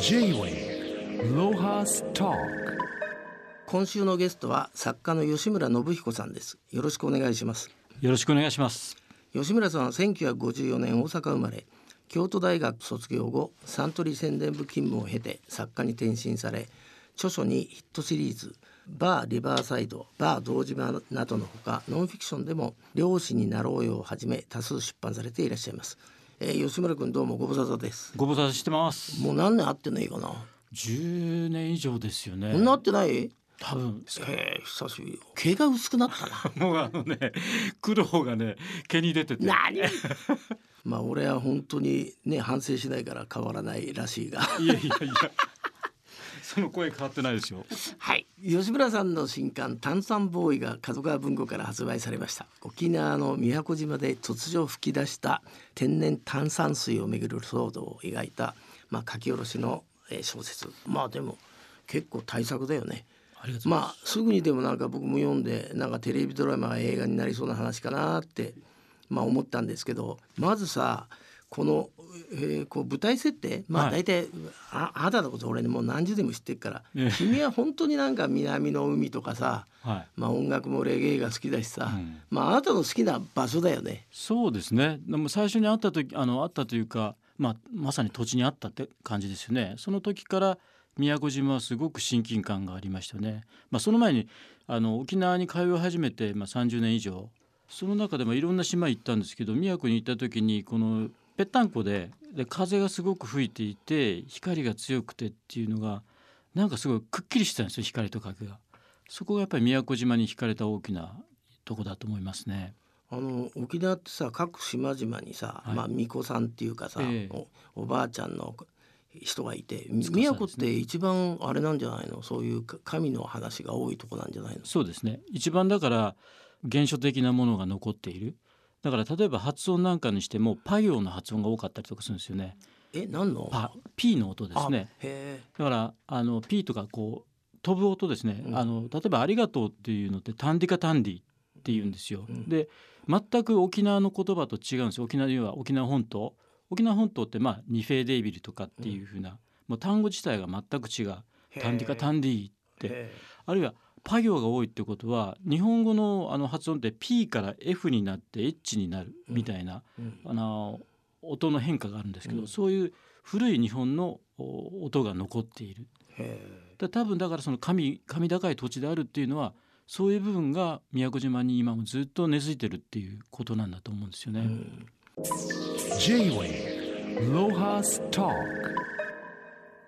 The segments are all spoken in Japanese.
J-Way ロハスタ今週のゲストは作家の吉村信彦さんです。よろしくお願いします。よろしくお願いします。吉村さんは1954年大阪生まれ。京都大学卒業後サントリー宣伝部勤務を経て作家に転身され著書にヒットシリーズ「バー・リバーサイド」「バー堂島」などのほかノンフィクションでも「漁師になろうよ」をはじめ多数出版されていらっしゃいます、えー、吉村君どうもご無沙汰です。ご無沙汰してます。もう何年会ってないかな。10年以上ですよね。な会ってない？多分えー、久しぶり毛が薄くなったな。もうあのね苦労がね毛に出てて。何？まあ俺は本当にね反省しないから変わらないらしいが。いやいやいや。その声変わってないですよ はい吉村さんの新刊炭酸ボーイが角川文庫から発売されました。沖縄の宮古島で突如吹き出した天然炭酸水をめぐる騒動を描いたまあ書き下ろしの小説。まあでも結構大作だよね。まあすぐにでもなんか僕も読んでなんかテレビドラマが映画になりそうな話かなってまあ思ったんですけどまずさこの、えー、こう舞台設定まあ大体、はい、ああなたのこと俺もう何十年も知ってるから、え君は本当になんか南の海とかさ、はい、まあ音楽もレゲエが好きだしさ、うん、まああなたの好きな場所だよね。そうですねでも最初に会った時あの会ったというか、まあ、まさに土地にあったって感じですよね。その時から宮古島はすごく親近感がありましたね。まあ、その前にあの沖縄に通い始めて、まあ、30年以上その中でもいろんな島行ったんですけど宮古に行った時にこのぺったんこでで風がすごく吹いていて光が強くてっていうのがなんかすごいくっきりしてたんですよ光と影が。そこがやっぱり宮古島に惹かれた大きなとこだと思いますね。あの沖縄ってさ各島々にさ、はい、まあ巫女さんっていうかさ、えー、おおばあちゃんの人がいて宮古って一番あれなんじゃないの？そういう神の話が多いとこなんじゃないの？そうですね。一番だから原初的なものが残っているだから例えば発音なんかにしてもパ行の発音が多かったりとかするんですよね。え何の？パ P の音ですね。だからあの P とかこう飛ぶ音ですね、うん、あの例えばありがとうっていうのってタンディカタンディって言うんですよ、うん、で全く沖縄の言葉と違うんですよ。沖縄では沖縄本島。沖縄本島ってまあニフェーデイビルとかっていうふうな、うん、もう単語自体が全く違う。タンディカタンディってあるいはパ行が多いってことは日本語のあの発音って P から F になって H になるみたいな、うん、あの音の変化があるんですけど、うん、そういう古い日本の音が残っている。だ多分だからその神神高い土地であるっていうのはそういう部分が宮古島に今もずっと根付いてるっていうことなんだと思うんですよね。うん。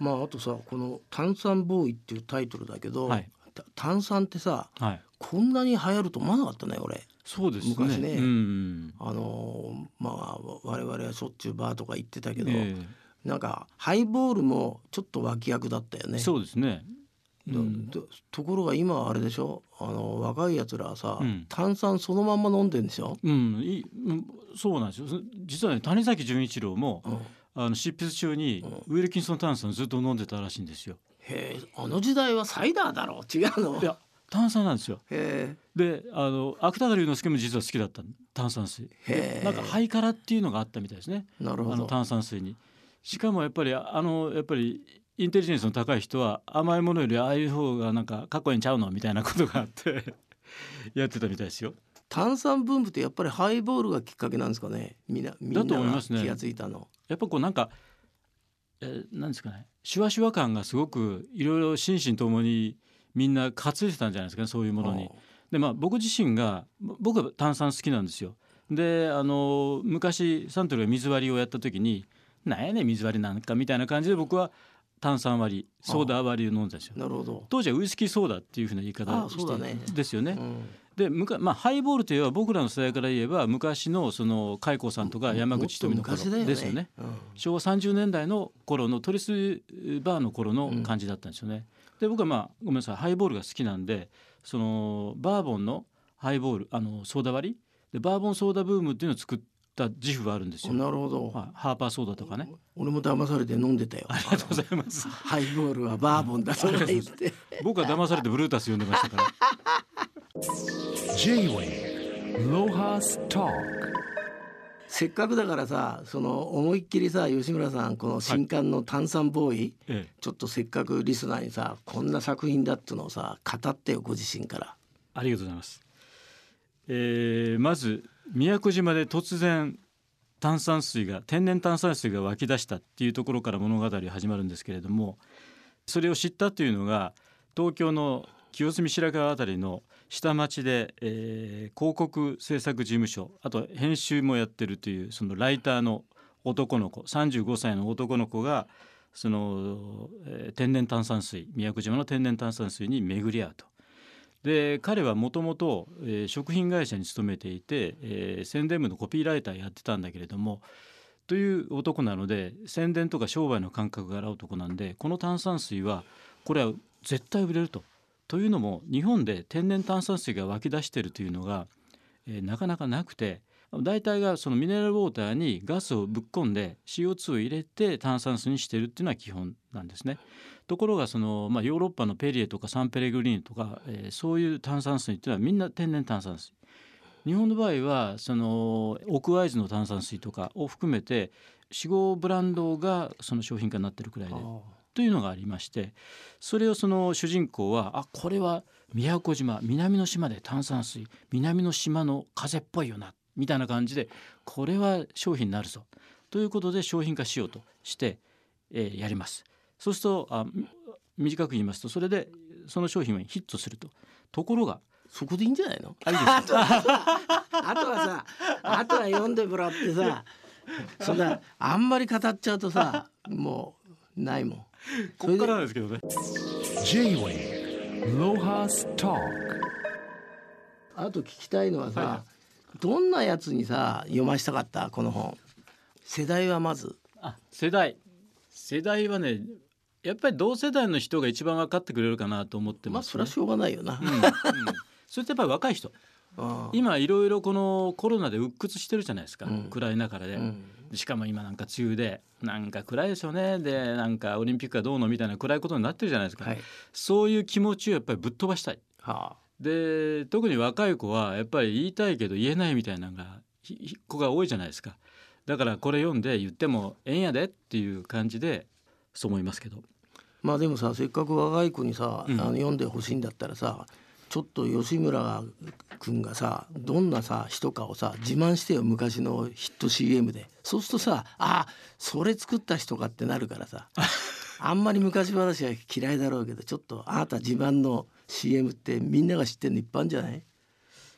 まああとさこの「炭酸ボーイ」っていうタイトルだけど、はい、炭酸ってさ、はい、こんなに流行ると思わなかったね俺。そうですね。昔ね、うん、あのまあ我々はしょっちゅうバーとか行ってたけど、えー、なんかハイボールもちょっと脇役だったよね。そうですね。うん、ところが今はあれでしょ？あの若いやつらはさ、うん、炭酸そのまんま飲んでんでしょ、うん、いそうなんですよ。実はね谷崎潤一郎も、うん、あの執筆中にウィルキンソン炭酸ずっと飲んでたらしいんですよ。へえあの時代はサイダーだろう違うのいや炭酸なんですよ。であの芥川龍之介も実は好きだった炭酸水。なんかハイカラっていうのがあったみたいですね。なるほどあの炭酸水に。しかもやっぱりあのやっぱりインテリジェンスの高い人は甘いものよりああいう方がなんかかっこいいんちゃうのみたいなことがあって やってたみたいですよ。炭酸ブームってやっぱりハイボールがきっかけなんですかねみんなみんなが気がついたの。ね、やっぱこうなんか、えー、なんですかねシュワシュワ感がすごくいろいろ心身ともにみんな担いでたんじゃないですかねそういうものに。でまあ僕自身が僕は炭酸好きなんですよ。であの昔サントリーが水割りをやった時に「なんやねん水割りなんか」みたいな感じで僕は炭酸割りソーダ割りを飲んだんですよ。なるほど当時はウイスキーソーダっていうふうな言い方して、ね、ですよね。うんでまあ、ハイボールといえば僕らの世代から言えば昔のその海光さんとか山口瞳の頃ですよね、うん、昭和30年代の頃のトリスバーの頃の感じだったんですよね。で僕はまあごめんなさいハイボールが好きなんでそのバーボンのハイボールあのソーダ割り？でバーボンソーダブームっていうのを作った自負があるんですよ。なるほど、はい、ハーパーソーダとかね。俺も騙されて飲んでたよ。ありがとうございます。ハイボールはバーボンだとか言って。僕は騙されてブルータス読んでましたから。J-Way ロハスタせっかくだからさその思いっきりさ吉村さんこの新刊の「炭酸ボーイ」はい、ちょっとせっかくリスナーにさこんな作品だってのをさ語ってよご自身から。ありがとうございます。えー、まず宮古島で突然炭酸水が天然炭酸水が湧き出したっていうところから物語は始まるんですけれどもそれを知ったというのが東京の清澄白河辺りの下町で、えー、広告制作事務所あと編集もやってるというそのライターの男の子35歳の男の子がその、えー、天然炭酸水宮古島の天然炭酸水に巡り合うと。で彼はもともと食品会社に勤めていて、えー、宣伝部のコピーライターやってたんだけれどもという男なので宣伝とか商売の感覚がある男なんでこの炭酸水はこれは絶対売れると。というのも日本で天然炭酸水が湧き出しているというのが、えー、なかなかなくて大体がそのミネラルウォーターにガスをぶっ込んで CO2 を入れて炭酸水にしてるっていうのは基本なんですね。ところがその、まあ、ヨーロッパのペリエとかサンペレグリーンとか、えー、そういう炭酸水っていうのはみんな天然炭酸水。日本の場合はその奥会津の炭酸水とかを含めて45ブランドがその商品化になってるくらいでというのがありましてそれをその主人公はあこれは宮古島南の島で炭酸水南の島の風っぽいよなみたいな感じでこれは商品になるぞということで商品化しようとして、えー、やります。そうするとあ短く言いますとそれでその商品はヒットすると。ところがそこでいいんじゃないの？あ あとはさあとは読んでもらってさそんなあんまり語っちゃうとさもうないもん ここからなんですけどね。J-Way ロハストークあと聞きたいのはさ、はい、どんなやつにさ読ましたかった？この本。世代はまず。あ世代。世代はねやっぱり同世代の人が一番分かってくれるかなと思ってます、ね、まあそれはしょうがないよな、うんうん、それってやっぱり若い人今いろいろこのコロナで鬱屈してるじゃないですか、うん、暗い中で、うん、しかも今なんか梅雨で。なんか暗いですよね。でなんかオリンピックがどうのみたいな暗いことになってるじゃないですか、はい、そういう気持ちをやっぱりぶっ飛ばしたい。はあ、で特に若い子はやっぱり言いたいけど言えないみたいなのが子が多いじゃないですか。だからこれ読んで言ってもええんやでっていう感じでそう思いますけど。まあでもさせっかく若い子にさ、うん、あの読んでほしいんだったらさちょっと吉村君がさどんなさ人かをさ自慢してよ昔のヒット CM で。そうするとさあそれ作った人かってなるからさ。あんまり昔話は嫌いだろうけどちょっとあなた自慢の CM ってみんなが知ってるの一般じゃない？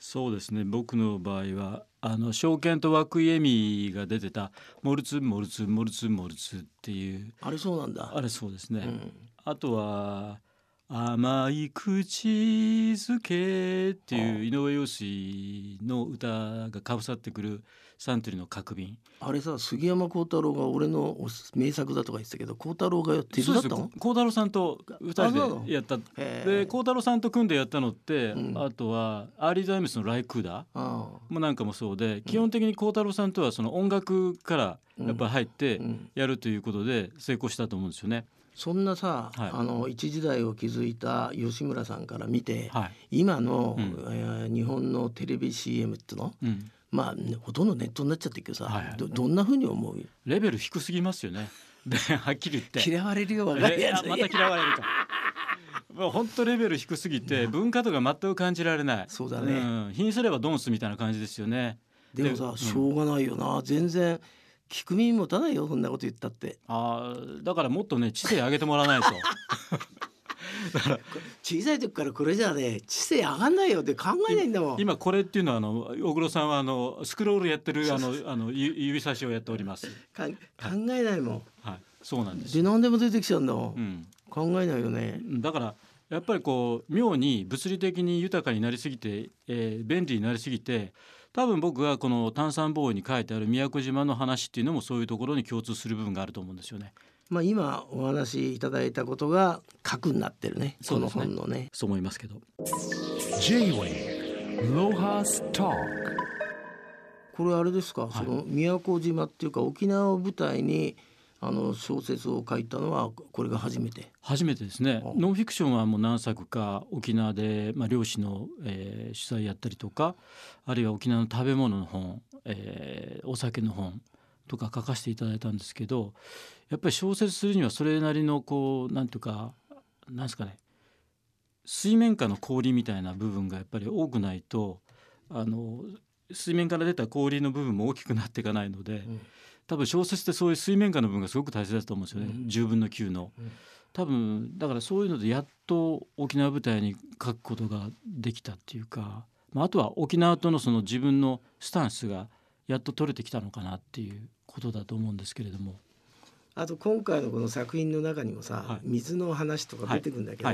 そうですね。僕の場合はあのショーケンと和久井映見が出てた「モルツモルツモルツモルツ」っていう。あれそうなんだ。あれそうですね、うん、あとは甘い口づけっていう井上陽水の歌がかぶさってくるサントリーの角瓶あれさ杉山恒太郎が俺の名作だとか言ってたけど恒太郎がやってるだったの？恒太郎さんと二人でやったで恒太郎さんと組んでやったのって、うん、あとはアーリータイムズの「ライ・クーダー」もなんかもそうで基本的に恒太郎さんとはその音楽からやっぱり入ってやるということで成功したと思うんですよね。そんなさ、はい、あの一時代を築いた吉村さんから見て、はい、今の、うん、えー、日本のテレビ CM っていうの、うん、まあ、ね、ほとんどネットになっちゃってるけどさ、はいはい、どどんなふうに思う？レベル低すぎますよね。ではっきり言って 嫌われるよ若いやつ、また嫌われるか。もう本当レベル低すぎて文化とか全く感じられない。そうだね。うん、品すればドンスみたいな感じですよね。でもさ、しょうがないよな。全然聞く耳持たないよそんなこと言ったって。ああだからもっとね知性上げてもらわないと。だから小さい時からこれじゃね知性上がんないよって考えないんだもん。今これっていうのはあの小黒さんはあのスクロールやってるあのあの指差しをやっております。考えないもん。はい。そうなんです。で何でも出てきちゃうんだもん、うん、考えないよね。だからやっぱりこう妙に物理的に豊かになりすぎて、えー、便利になりすぎて多分僕がこの炭酸ボーイに書いてある宮古島の話っていうのもそういうところに共通する部分があると思うんですよね。まあ今お話しいただいたことが核になってるね。この本のね。そう思いますけど。これあれですか、はい、その宮古島っていうか沖縄を舞台にあの小説を書いたのはこれが初めて。初めてですね。ノンフィクションはもう何作か沖縄で、まあ、漁師の、えー、取材やったりとかあるいは沖縄の食べ物の本、えー、お酒の本とか書かせていただいたんですけどやっぱり小説するにはそれなりのこうなんていうかなんですかね水面下の氷みたいな部分がやっぱり多くないとあの水面から出た氷の部分も大きくなっていかないので、うん、多分小説ってそういう水面下の部分がすごく大切だと思うんですよね、うん、10分の9の。多分だからそういうのでやっと沖縄舞台に書くことができたっていうか、まあ、あとは沖縄とのその自分のスタンスがやっと取れてきたのかなっていうことだと思うんですけれども。あと今回のこの作品の中にもさ、はい、水の話とか出てくるんだけど、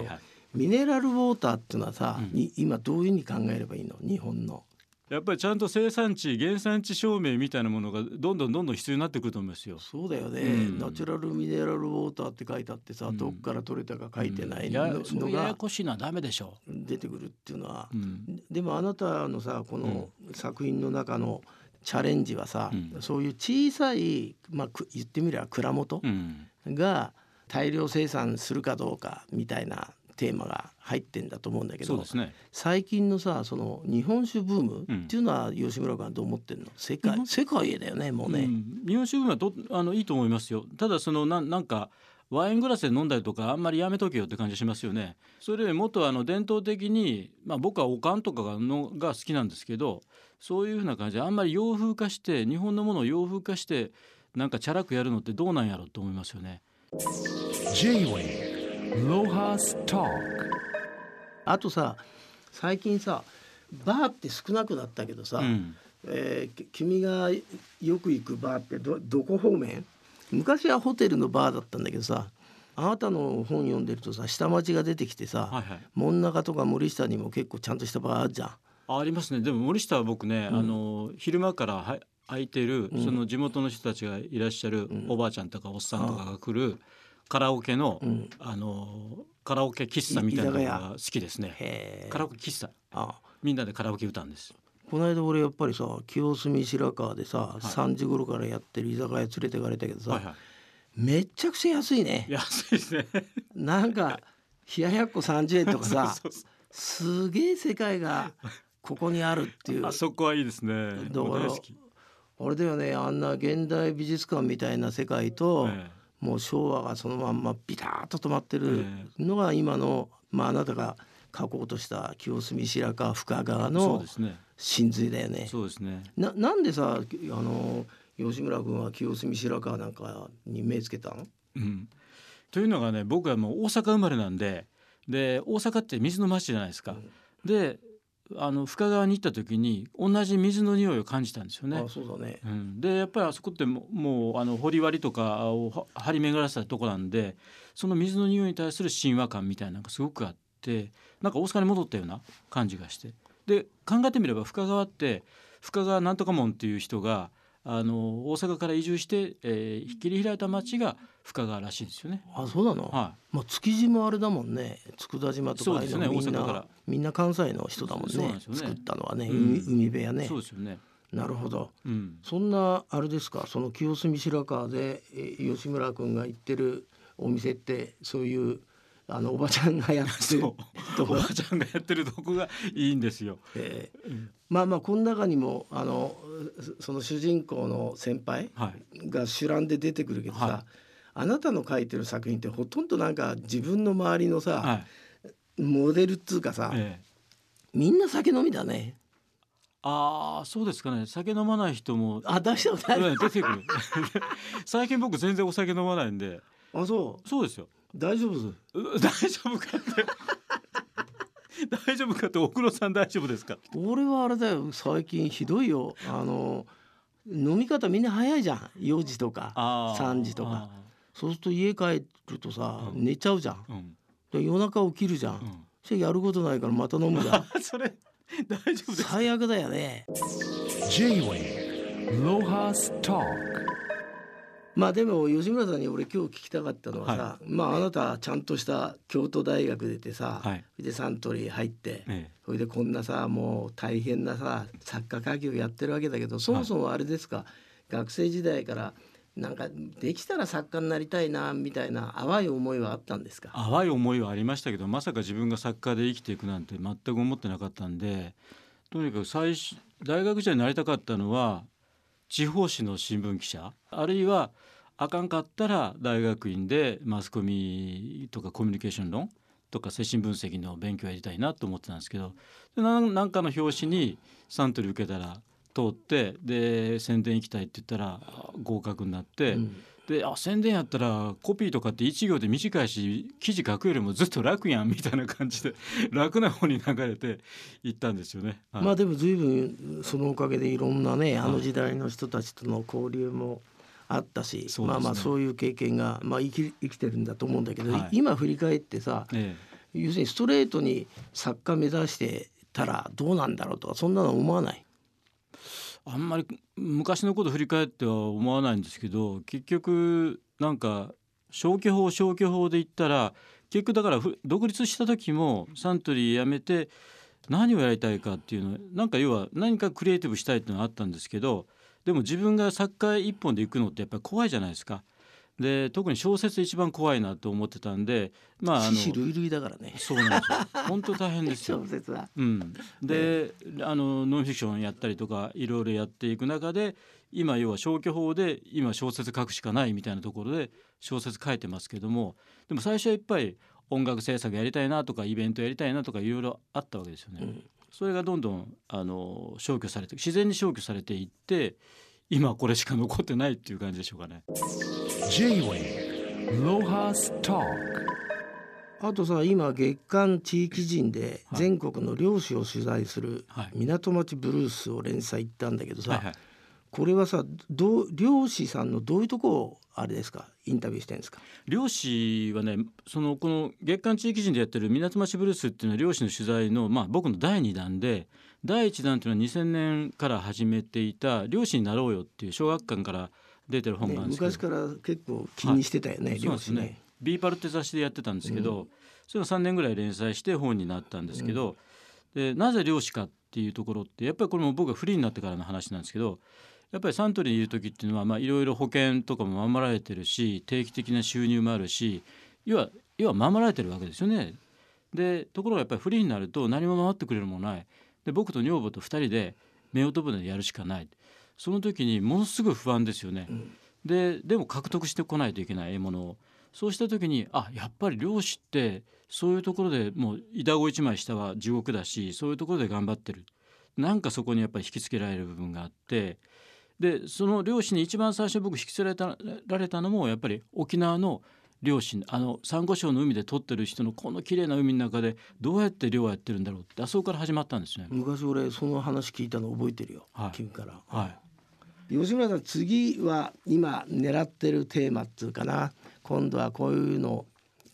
ミネラルウォーターっていうのはさ、うん、今どういうふうに考えればいいの？日本の。やっぱりちゃんと生産地原産地証明みたいなものがどんどんどんどん必要になってくると思いますよ。そうだよね、うん、ナチュラルミネラルウォーターって書いてあってさ、うん、どっから取れたか書いてないのが、ややこしいのはダメでしょう。出てくるっていうのは、でもあなたのさこの作品の中のチャレンジはさ、そういう小さい、まあ、言ってみれば蔵元が大量生産するかどうかみたいなテーマが入ってんだと思うんだけど、ね、最近のさその日本酒ブームっていうのは吉村君はどう思ってんの？世界世界だよねもうね、うん、日本酒ブームはどあのいいと思いますよ。ただそのななんかワイングラスで飲んだりとかあんまりやめとけよって感じしますよね。それよりもっとあの伝統的に、まあ、僕はおかんとかがのが好きなんですけどそういうふうな感じであんまり洋風化して日本のものを洋風化してなんかチャラくやるのってどうなんやろうと思いますよね。あとさ最近さバーって少なくなったけどさ、うん、えー、君がよく行くバーってどどこ方面？昔はホテルのバーだったんだけどさあなたの本読んでるとさ下町が出てきてさ、はいはい、門中とか森下にも結構ちゃんとしたバーあるじゃん。ありますね。でも森下は僕ね、うん、あの昼間からは空いてる、その地元の人たちがいらっしゃる、おばあちゃんとかおっさんとかが来るカラオケの、あのカラオケ喫茶みたいなのが好きですね。カラオケ喫茶。みんなでカラオケ歌うんです。この間俺やっぱりさ清澄白河でさ、はい、3時頃からやってる居酒屋連れてかれたけどさ、はいはい、めっちゃくちゃ安いね。安いですね。なんか冷ややっこ30円とかさ すげえ世界がここにあるっていう。あそこはいいですね。だからあれだよねあんな現代美術館みたいな世界と、ええもう昭和がそのまんまビタッと止まってるのが今の、まあ、あなたが書こうとした清澄白河深川の真髄だよね。そうですね。ななんでさあの吉村君は清澄白河なんかに目つけたの、うん、というのがね僕はもう大阪生まれなんでで大阪って水の町じゃないですか。うん、であの深川に行った時に同じ水の匂いを感じたんですよね。あそうだね、うん、でやっぱりあそこってももうあの掘割とかを張り巡らせたとこなんでその水の匂いに対する親和感みたいなのがすごくあってなんか大阪に戻ったような感じがして。で考えてみれば深川って深川なんとか門っていう人があの大阪から移住して、えー、切り開いた町が深川らしいですよね。あそうなの、はい、まあ、築地もあれだもんね。佃島とかそうですね大阪から。みんな関西の人だもんね、ね、作ったのはね、うん、海辺やね。そうですよね。なるほど、うん、そんなあれですか？その清澄白河で吉村君が行ってるお店ってそういうあのおばちゃんがやってるおばちゃんがやってるとこがいいんですよ。えー、うん、まあまあこの中にもあのその主人公の先輩が主覧で出てくるけどさ、はい、あなたの書いてる作品ってほとんどなんか自分の周りのさ、はい、モデルっつうかさ、ええ、みんな酒飲みだね。ああそうですかね。酒飲まない人もあ出したことない出てくる。最近僕全然お酒飲まないんで。あそう。そうですよ大丈夫 大丈夫かって。大丈夫かって奥野さん大丈夫ですか俺はあれだよ最近ひどいよ。あの飲み方みんな早いじゃん。4時とか3時とか。そうすると家帰るとさ、うん、寝ちゃうじゃん、うん、で夜中起きるじゃん、うん、それやることないからまた飲むじゃん。それ大丈夫です最悪だよね。J-Way ロハスターまあでも吉村さんに俺今日聞きたかったのはさ、はい、まああなたちゃんとした京都大学出てさ、はい、でサントリー入って、ええ、それでこんなさもう大変なさ作家家業やってるわけだけどそもそもあれですか、はい、学生時代からなんかできたら作家になりたいなみたいな淡い思いはあったんですか？淡い思いはありましたけどまさか自分が作家で生きていくなんて全く思ってなかったんでとにかく最初大学時代になりたかったのは地方紙の新聞記者あるいはあかんかったら大学院でマスコミとかコミュニケーション論とか精神分析の勉強やりたいなと思ってたんですけど何かの表紙にサントリー受けたら通ってで宣伝行きたいって言ったら合格になって、うん、であ宣伝やったらコピーとかって1行で短いし記事書くよりもずっと楽やんみたいな感じで 楽な方に流れていったんですよね。はい、まあでも随分そのおかげでいろんなねあの時代の人たちとの交流もあったし、はい、まあまあそういう経験が、まあ、生き生きてるんだと思うんだけど、はい、今振り返ってさ、ええ、要するにストレートに作家目指してたらどうなんだろうとかそんなの思わない？あんまり昔のこと振り返っては思わないんですけど結局なんか消去法消去法で言ったら結局だから独立した時もサントリー辞めて何をやりたいかっていうのなんか要は何かクリエイティブしたいっていうのがあったんですけどでも自分がサッカー一本で行くのってやっぱり怖いじゃないですか。で特に小説一番怖いなと思ってたんでまああの類類だからね。そうなんですよ。本当大変ですよ。小説は、うん、で、あのノンフィクションやったりとかいろいろやっていく中で今要は消去法で今小説書くしかないみたいなところで小説書いてますけどもでも最初はいっぱい音楽制作やりたいなとかイベントやりたいなとかいろいろあったわけですよね。うん、それがどんどんあの消去されて自然に消去されていって今これしか残ってないっていう感じでしょうかね。あとさ今月間地域人で全国の漁師を取材する「港町ブルース」を連載行ったんだけどさ、はいはい、これはさど漁師さんのどういうとこをあれですか？インタビューしてんですか？漁師はねそのこの月間地域人でやってる港町ブルースっていうのは漁師の取材の、まあ、僕の第2弾で第1弾っていうのは2000年から始めていた「漁師になろうよ」っていう小学館から出てる本があるんですけど、ね、昔から結構気にしてたよね、はい、漁師ね。ね。ビーパルって雑誌でやってたんですけど、うん、それが3年ぐらい連載して本になったんですけど、うん、でなぜ漁師かっていうところってやっぱりこれも僕がフリーになってからの話なんですけどやっぱりサントリーにいる時っていうのはいろいろ保険とかも守られてるし定期的な収入もあるし要は要は守られてるわけですよね。でところがやっぱりフリーになると何も守ってくれるものない。で僕と女房と2人で夫婦船でやるしかないその時にものすごい不安ですよね。うん、ででも獲得してこないといけない獲物を。そうした時にあやっぱり漁師ってそういうところでもう板子一枚下は地獄だしそういうところで頑張ってる。なんかそこにやっぱり引きつけられる部分があって。でその漁師に一番最初僕引きつけられたられたのもやっぱり沖縄の漁師あのサンゴ礁の海で取ってる人のこの綺麗な海の中でどうやって漁をやってるんだろうってあそこから始まったんですね。昔俺その話聞いたの覚えてるよ、はい、君から、はい、吉村さん次は今狙ってるテーマっていうかな今度はこういうの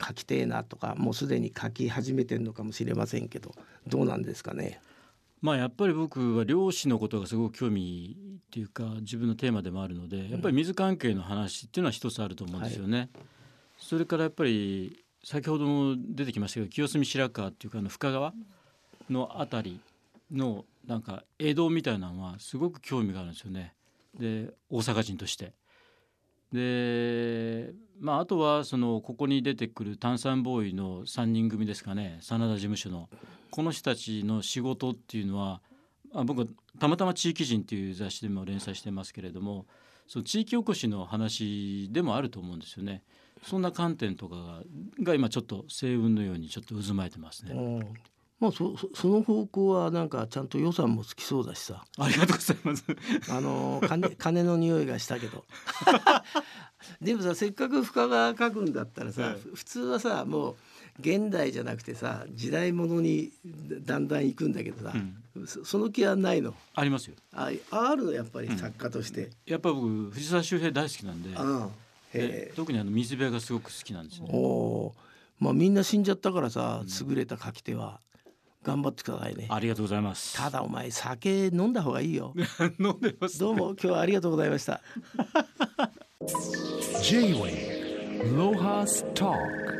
書きてえなとかもうすでに書き始めてるのかもしれませんけどどうなんですかね？まあやっぱり僕は漁師のことがすごく興味っていうか自分のテーマでもあるのでやっぱり水関係の話っていうのは一つあると思うんですよね。はい、それからやっぱり先ほども出てきましたけど清澄白河っていうかあの深川の辺りのなんか江戸みたいなのはすごく興味があるんですよね。で大阪人として。でまああとはそのここに出てくる炭酸ボーイの3人組ですかね真田事務所のこの人たちの仕事っていうのはあ僕はたまたま地域人っていう雑誌でも連載してますけれどもその地域おこしの話でもあると思うんですよね。そんな観点とかが今ちょっと星雲のようにちょっと渦巻いてますね。まあそその方向はなんかちゃんと予算もつきそうだしさ。ありがとうございます。あの金金の匂いがしたけど。でもさせっかく深川書くんだったらさ、はい、普通はさもう現代じゃなくてさ時代物にだんだん行くんだけどさ、うん、その気はないの？ありますよ。あある？のやっぱり作家として、うん、やっぱ僕藤沢周平大好きなんで。あ特にあの水辺がすごく好きなんですね。おまあみんな死んじゃったからさ優れた書き手は頑張ってくださいね。ありがとうございます。ただお前酒飲んだ方がいいよ。飲んでます、どうも今日はありがとうございました。J-Way ロハスター